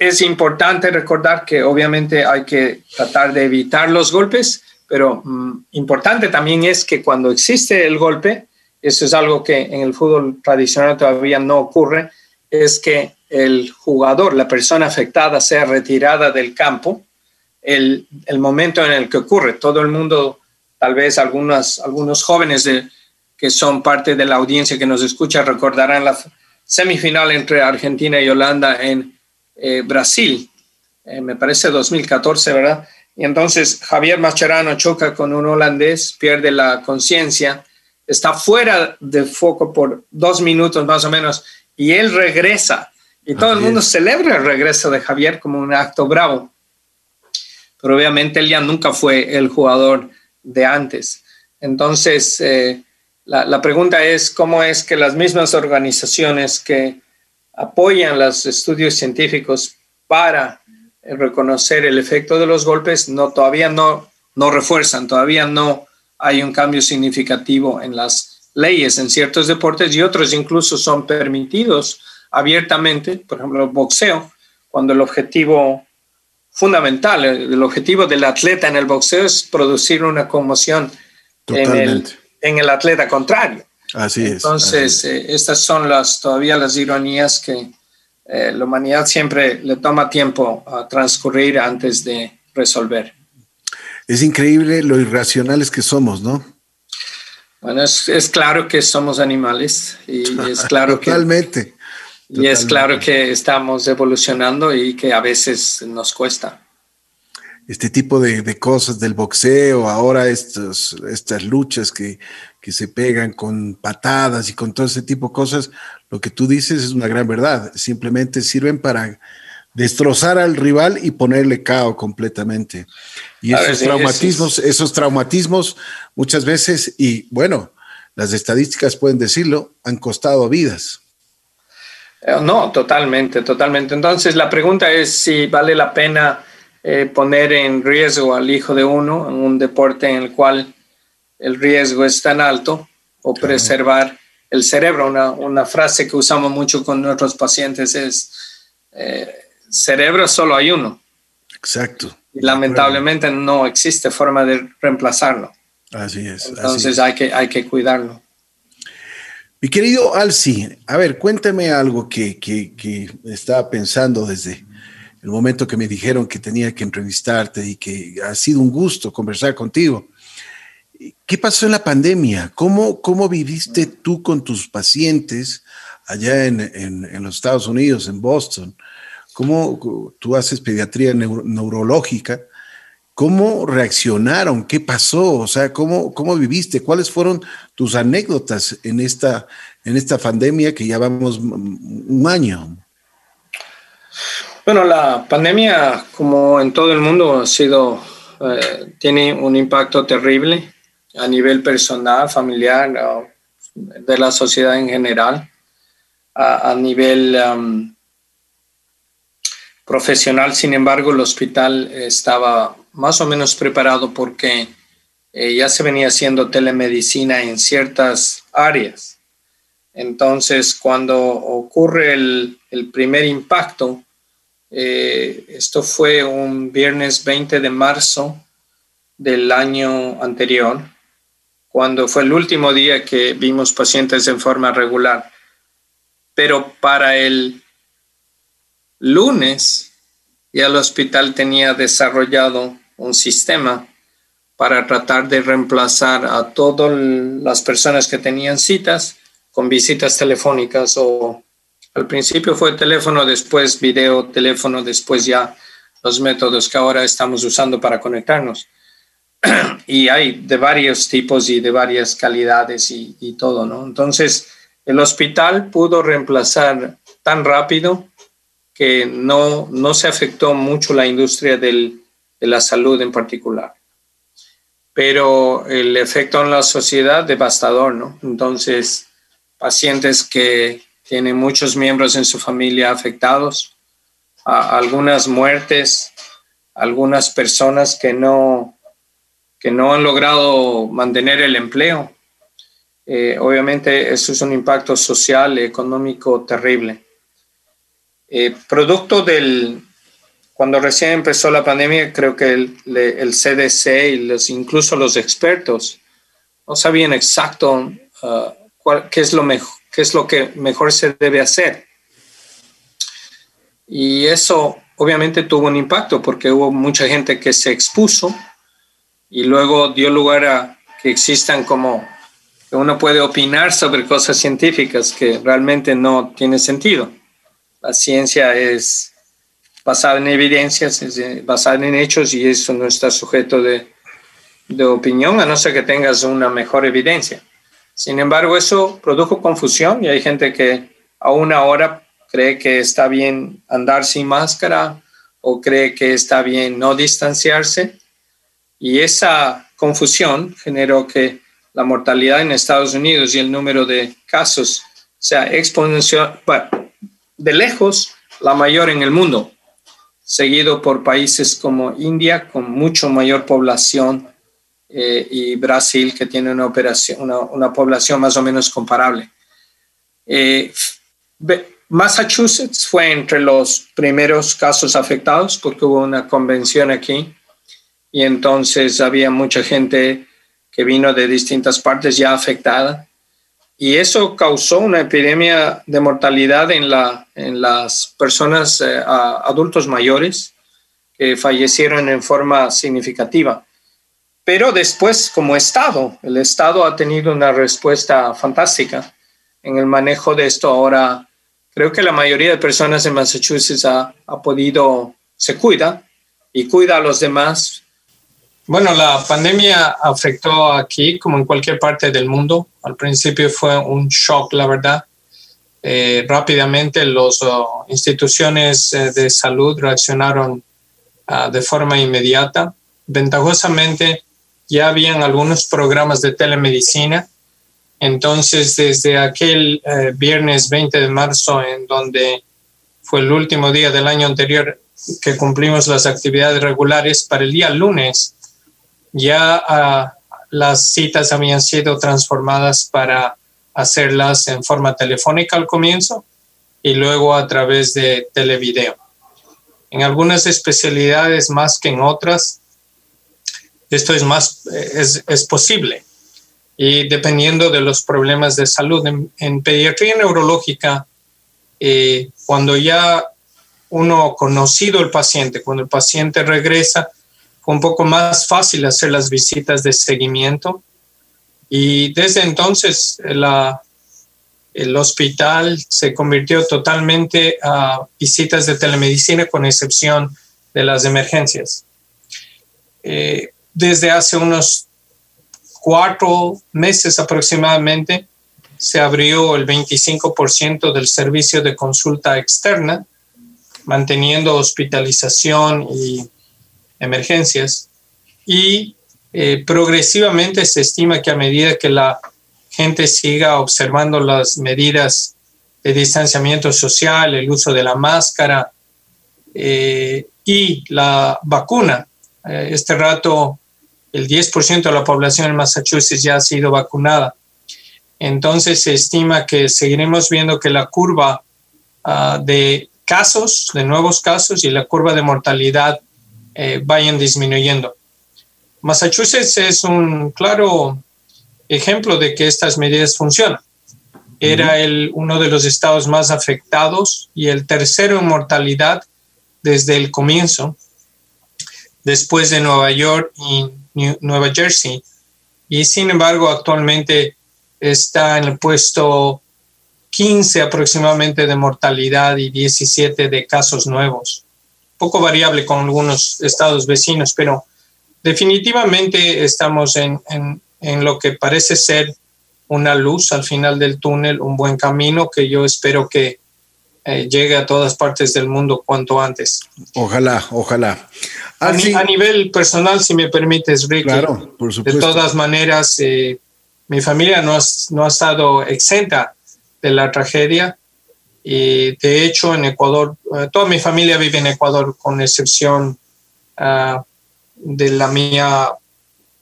es, importante recordar que obviamente hay que tratar de evitar los golpes, pero mm, importante también es que cuando existe el golpe, eso es algo que en el fútbol tradicional todavía no ocurre, es que el jugador, la persona afectada, sea retirada del campo el, momento en el que ocurre. Todo el mundo, tal vez algunas, algunos jóvenes que son parte de la audiencia que nos escucha recordarán la, semifinal entre Argentina y Holanda en eh, Brasil, eh, me parece 2014, ¿verdad? Y entonces Javier Mascherano choca con un holandés, pierde la conciencia, está fuera de foco por dos minutos más o menos y él regresa. Y todo el mundo celebra el regreso de Javier como un acto bravo. Pero obviamente él ya nunca fue el jugador de antes. Entonces, eh, la, pregunta es cómo es que las mismas organizaciones que apoyan los estudios científicos para reconocer el efecto de los golpes no todavía no, no refuerzan, todavía no hay un cambio significativo en las leyes en ciertos deportes y otros incluso son permitidos abiertamente, por ejemplo, el boxeo, cuando el objetivo fundamental, el objetivo del atleta en el boxeo es producir una conmoción en el, en el atleta contrario. Así es. Entonces, eh, estas son las todavía las ironías que eh, la humanidad siempre le toma tiempo a transcurrir antes de resolver. Es increíble lo irracionales que somos, ¿no? Bueno, es, es claro que somos animales y es claro totalmente, que... Y es claro que estamos evolucionando y que a veces nos cuesta este tipo de, cosas del boxeo, ahora estos, estas luchas que, que, se pegan con patadas y con todo ese tipo de cosas, lo que tú dices es una gran verdad. Simplemente sirven para destrozar al rival y ponerle cao completamente. Y esos traumatismos, esos traumatismos muchas veces, y bueno, las estadísticas pueden decirlo, han costado vidas. Eh, no, totalmente, totalmente. Entonces la pregunta es si vale la pena eh, poner en riesgo al hijo de uno en un deporte en el cual el riesgo es tan alto o preservar el cerebro. Una, una, frase que usamos mucho con nuestros pacientes es, eh, cerebro solo hay uno. Exacto. Y lamentablemente no existe forma de reemplazarlo. Así es. Entonces Hay, que, hay que cuidarlo. Mi querido Alci, a ver, cuéntame algo que, que, que estaba pensando desde, el momento que me dijeron que tenía que entrevistarte y que ha sido un gusto conversar contigo. ¿Qué pasó en la pandemia? ¿Cómo, cómo viviste tú con tus pacientes allá en, en, los Estados Unidos, en Boston? ¿Cómo tú haces pediatría neurológica? ¿Cómo reaccionaron? ¿Qué pasó? O sea, ¿cómo, cómo viviste? ¿Cuáles fueron tus anécdotas en esta, en esta pandemia que ya vamos un año? Bueno, la pandemia, como en todo el mundo, ha sido, eh, tiene un impacto terrible a nivel personal, familiar, de la sociedad en general, a, nivel profesional. Sin embargo, el hospital estaba más o menos preparado porque eh, ya se venía haciendo telemedicina en ciertas áreas. Entonces, cuando ocurre el, primer impacto, eh, esto fue un viernes 20 de marzo del año anterior, cuando fue el último día que vimos pacientes en forma regular. Pero para el lunes ya el hospital tenía desarrollado un sistema para tratar de reemplazar a todas las personas que tenían citas con visitas telefónicas o al principio fue teléfono, después video, teléfono, después ya los métodos que ahora estamos usando para conectarnos. y hay de varios tipos y de varias calidades y, y, todo, ¿no? Entonces, el hospital pudo reemplazar tan rápido que no, no se afectó mucho la industria de la salud en particular. Pero el efecto en la sociedad devastador, ¿no? Entonces, pacientes que tienen muchos miembros en su familia afectados, algunas muertes, algunas personas que no, que no han logrado mantener el empleo. Eh, obviamente eso es un impacto social económico terrible. Eh, producto del, cuando recién empezó la pandemia, creo que el, el CDC y los, incluso los expertos no sabían exacto uh, cuál, qué, es lo mejor, qué es lo que mejor se debe hacer. Y eso obviamente tuvo un impacto porque hubo mucha gente que se expuso y luego dio lugar a que existan como que uno puede opinar sobre cosas científicas que realmente no tiene sentido. La ciencia es basada en evidencias, es eh, basada en hechos y eso no está sujeto de, de opinión a no ser que tengas una mejor evidencia. Sin embargo, eso produjo confusión y hay gente que aún ahora cree que está bien andar sin máscara o cree que está bien no distanciarse y esa confusión generó que la mortalidad en Estados Unidos y el número de casos sea exponencial, de lejos la mayor en el mundo, seguido por países como India con mucho mayor población eh, y Brasil que tiene una, operación, una, una población más o menos comparable. Eh, Massachusetts fue entre los primeros casos afectados porque hubo una convención aquí y entonces había mucha gente que vino de distintas partes ya afectada y eso causó una epidemia de mortalidad en, la, en las personas eh, adultos mayores que fallecieron en forma significativa. Pero después, como Estado, el Estado ha tenido una respuesta fantástica en el manejo de esto. Ahora, creo que la mayoría de personas en Massachusetts ha podido, se cuida y cuida a los demás bueno, la pandemia afectó aquí como en cualquier parte del mundo. Al principio fue un shock, la verdad. Eh, rápidamente las oh, instituciones eh, de salud reaccionaron ah, de forma inmediata. Ventajosamente, ya habían algunos programas de telemedicina. Entonces, desde aquel eh, viernes 20 de marzo, en donde fue el último día del año anterior que cumplimos las actividades regulares, para el día lunes, ya ah, las citas habían sido transformadas para hacerlas en forma telefónica al comienzo y luego a través de televideo. En algunas especialidades más que en otras, esto es más es, es posible y dependiendo de los problemas de salud. En, pediatría neurológica, eh, cuando ya uno ha conocido el paciente, cuando el paciente regresa, fue un poco más fácil hacer las visitas de seguimiento y desde entonces el hospital se convirtió totalmente a visitas de telemedicina con excepción de las emergencias. Eh, desde hace unos cuatro meses aproximadamente se abrió el 25% del servicio de consulta externa manteniendo hospitalización y emergencias. Y eh, progresivamente se estima que a medida que la gente siga observando las medidas de distanciamiento social, el uso de la máscara eh, y la vacuna, eh, este rato el 10% de la población en Massachusetts ya ha sido vacunada. Entonces se estima que seguiremos viendo que la curva ah, de casos, de nuevos casos y la curva de mortalidad vayan disminuyendo. Massachusetts es un claro ejemplo de que estas medidas funcionan. Era el, uno de los estados más afectados y el tercero en mortalidad desde el comienzo, después de Nueva York y Nueva Jersey. Y sin embargo, actualmente está en el puesto 15 aproximadamente de mortalidad y 17 de casos nuevos. Poco variable con algunos estados vecinos, pero definitivamente estamos en, lo que parece ser una luz al final del túnel, un buen camino que yo espero que eh, llegue a todas partes del mundo cuanto antes. Ojalá, ojalá. A, nivel personal, si me permites, Ricky. Claro, por supuesto. De todas maneras, eh, mi familia no ha, no ha estado exenta de la tragedia. Y de hecho, en Ecuador, eh, toda mi familia vive en Ecuador, con excepción uh, de la mía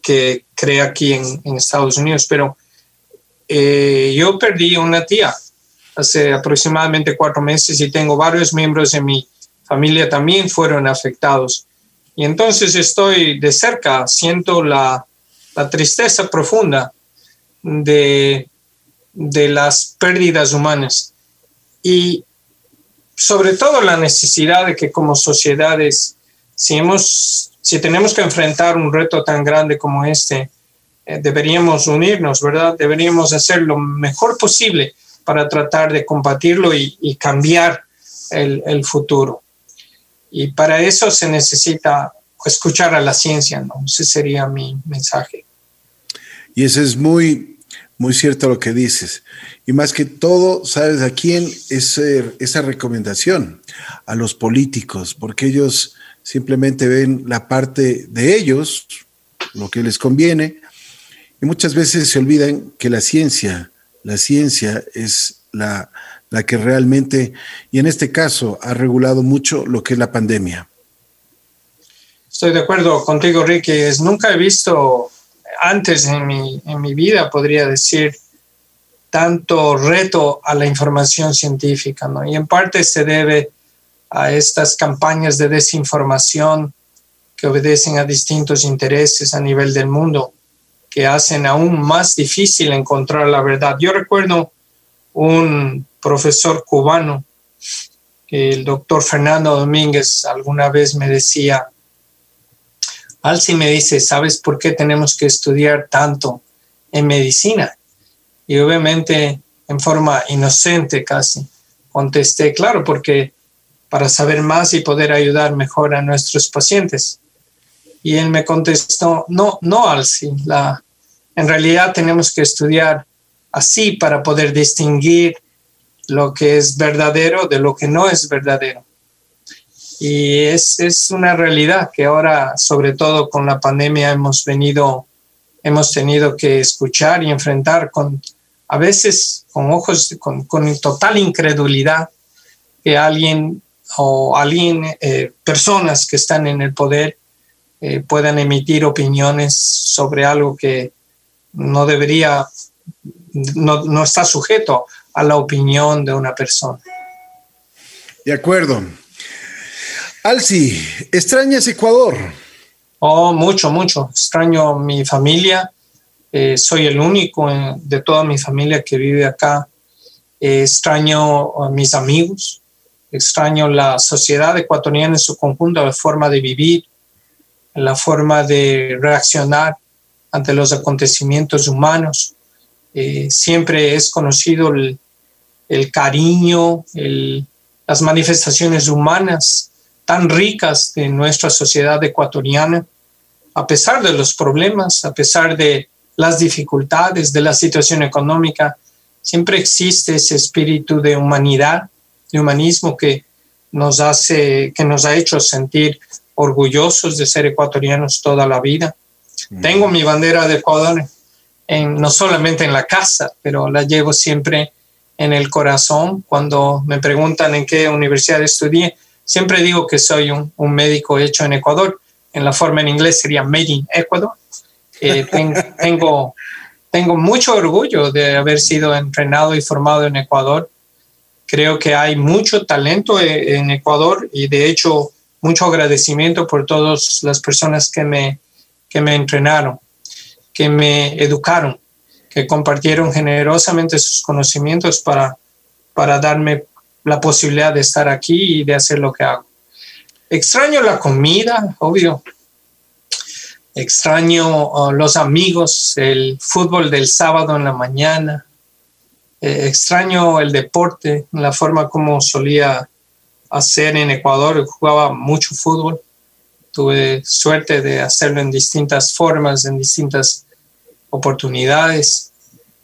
que crea aquí en, Estados Unidos, pero eh, yo perdí una tía hace aproximadamente cuatro meses y tengo varios miembros de mi familia también fueron afectados. Y entonces estoy de cerca, siento la, tristeza profunda de las pérdidas humanas y sobre todo la necesidad de que como sociedades, si hemos si tenemos que enfrentar un reto tan grande como este, eh, deberíamos unirnos, ¿verdad? Deberíamos hacer lo mejor posible para tratar de combatirlo y, cambiar el, futuro. Y para eso se necesita escuchar a la ciencia, ¿no? Ese sería mi mensaje. Y eso es muy, muy cierto lo que dices. Y más que todo, ¿sabes a quién es esa recomendación? A los políticos, porque ellos simplemente ven la parte de ellos, lo que les conviene, y muchas veces se olvidan que la ciencia, la ciencia es la, la que realmente, y en este caso, ha regulado mucho lo que es la pandemia. Estoy de acuerdo contigo, Ricky. nunca he visto antes en mi, en mi vida, podría decir, tanto reto a la información científica, ¿no? Y en parte se debe a estas campañas de desinformación que obedecen a distintos intereses a nivel del mundo, que hacen aún más difícil encontrar la verdad. Yo recuerdo un profesor cubano, el doctor Fernando Domínguez, alguna vez me decía, Alci me dice, ¿sabes por qué tenemos que estudiar tanto en medicina? Y obviamente en forma inocente casi contesté, claro, porque para saber más y poder ayudar mejor a nuestros pacientes. Y él me contestó, no, no, Alci, la, en realidad tenemos que estudiar así para poder distinguir lo que es verdadero de lo que no es verdadero. Y es, es una realidad que ahora, sobre todo con la pandemia, hemos venido, hemos tenido que escuchar y enfrentar con, a veces con ojos, con, con total incredulidad, que alguien o alguien, eh, personas que están en el poder eh, puedan emitir opiniones sobre algo que no debería, no, no está sujeto a la opinión de una persona. De acuerdo. Alci, ¿extrañas Ecuador? Oh, mucho, mucho. Extraño mi familia. Eh, soy el único de toda mi familia que vive acá. extraño a mis amigos extraño la sociedad ecuatoriana en su conjunto, la forma de vivir, la forma de reaccionar ante los acontecimientos humanos. Eh, siempre es conocido el, cariño, las manifestaciones humanas tan ricas de nuestra sociedad ecuatoriana, a pesar de los problemas, a pesar de las dificultades, de la situación económica, siempre existe ese espíritu de humanidad de humanismo que nos hace, que nos ha hecho sentir orgullosos de ser ecuatorianos toda la vida. Mm. Tengo mi bandera de Ecuador en, no solamente en la casa, pero la llevo siempre en el corazón. Cuando me preguntan en qué universidad estudié, siempre digo que soy un, médico hecho en Ecuador. En la forma en inglés sería Made in Ecuador. Eh, tengo, tengo mucho orgullo de haber sido entrenado y formado en Ecuador. Creo que hay mucho talento e, en Ecuador y de hecho mucho agradecimiento por todas las personas que me, que me entrenaron, que me educaron, que compartieron generosamente sus conocimientos para, para darme la posibilidad de estar aquí y de hacer lo que hago. Extraño la comida, obvio. Extraño uh, los amigos, el fútbol del sábado en la mañana. Eh, extraño el deporte, la forma como solía hacer en Ecuador. Jugaba mucho fútbol. Tuve suerte de hacerlo en distintas formas, en distintas oportunidades.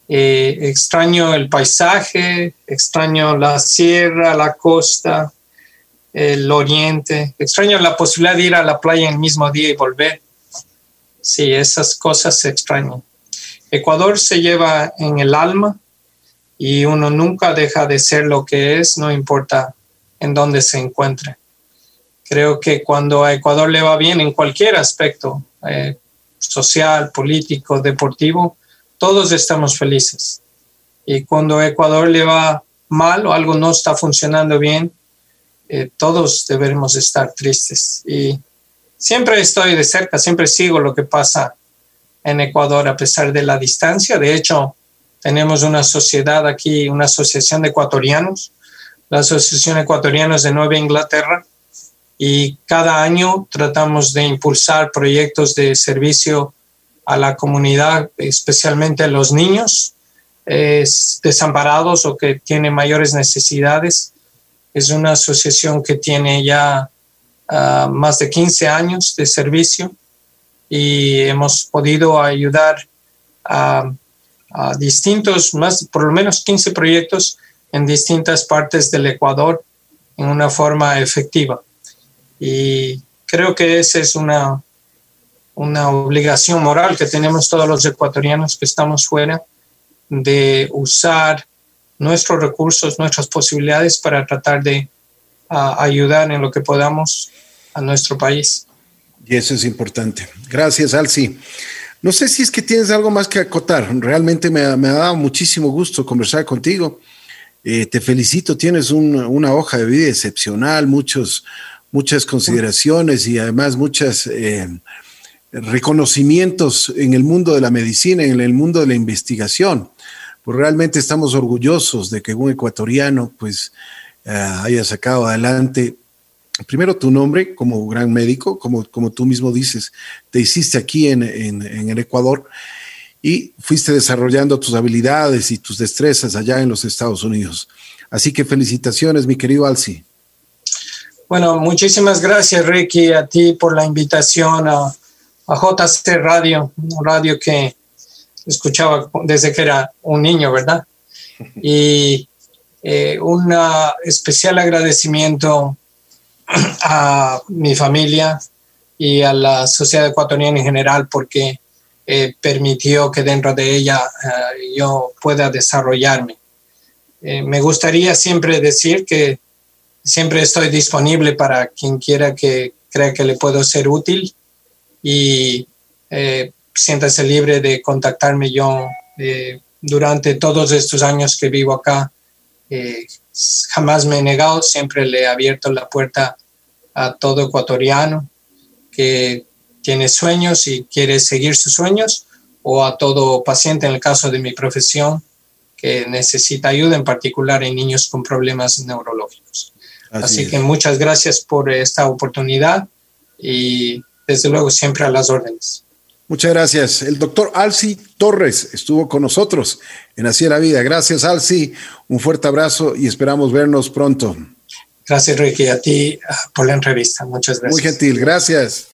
Eh, extraño el paisaje, extraño la sierra, la costa, el oriente. Extraño la posibilidad de ir a la playa el mismo día y volver. Sí, esas cosas se extrañan. Ecuador se lleva en el alma y uno nunca deja de ser lo que es, no importa en dónde se encuentre. Creo que cuando a Ecuador le va bien en cualquier aspecto, eh, social, político, deportivo, todos estamos felices. Y cuando a Ecuador le va mal o algo no está funcionando bien, eh, todos deberemos estar tristes. Y siempre estoy de cerca, siempre sigo lo que pasa en Ecuador a pesar de la distancia. De hecho, tenemos una sociedad aquí, una asociación de ecuatorianos la Asociación Ecuatoriana de Nueva Inglaterra, y cada año tratamos de impulsar proyectos de servicio a la comunidad, especialmente a los niños desamparados o que tienen mayores necesidades. Es una asociación que tiene ya más de 15 años de servicio y hemos podido ayudar a, a distintos, más por lo menos 15 proyectos en distintas partes del Ecuador en una forma efectiva. Y creo que esa es una, una obligación moral que tenemos todos los ecuatorianos que estamos fuera de usar nuestros recursos, nuestras posibilidades para tratar de ayudar en lo que podamos a nuestro país. Y eso es importante. Gracias, Alci. No sé si es que tienes algo más que acotar. Realmente me, me ha dado muchísimo gusto conversar contigo. Eh, te felicito, tienes una hoja de vida excepcional, muchos, muchas consideraciones y además muchos eh, reconocimientos en el mundo de la medicina, en el mundo de la investigación. Pues realmente estamos orgullosos de que un ecuatoriano pues eh, haya sacado adelante primero tu nombre como gran médico, como, como tú mismo dices, te hiciste aquí en, en el Ecuador y fuiste desarrollando tus habilidades y tus destrezas allá en los Estados Unidos. Así que felicitaciones, mi querido Alci. Bueno, muchísimas gracias, Ricky, a ti por la invitación a, a JC Radio, un radio que escuchaba desde que era un niño, ¿verdad? Y eh, un especial agradecimiento a mi familia y a la sociedad ecuatoriana en general, porque eh, permitió que dentro de ella eh, yo pueda desarrollarme. Me gustaría siempre decir que siempre estoy disponible para quien quiera que crea que le puedo ser útil y siéntase libre de contactarme yo durante todos estos años que vivo acá. Jamás me he negado, siempre le he abierto la puerta a todo ecuatoriano que tiene sueños y quiere seguir sus sueños, o a todo paciente en el caso de mi profesión que necesita ayuda, en particular en niños con problemas neurológicos. Así, que muchas gracias por esta oportunidad y desde luego siempre a las órdenes. Muchas gracias. El doctor Alci Torres estuvo con nosotros en Así la Vida. Gracias, Alci. Un fuerte abrazo y esperamos vernos pronto. Gracias, Ricky, a ti por la entrevista. Muchas gracias. Muy gentil, gracias.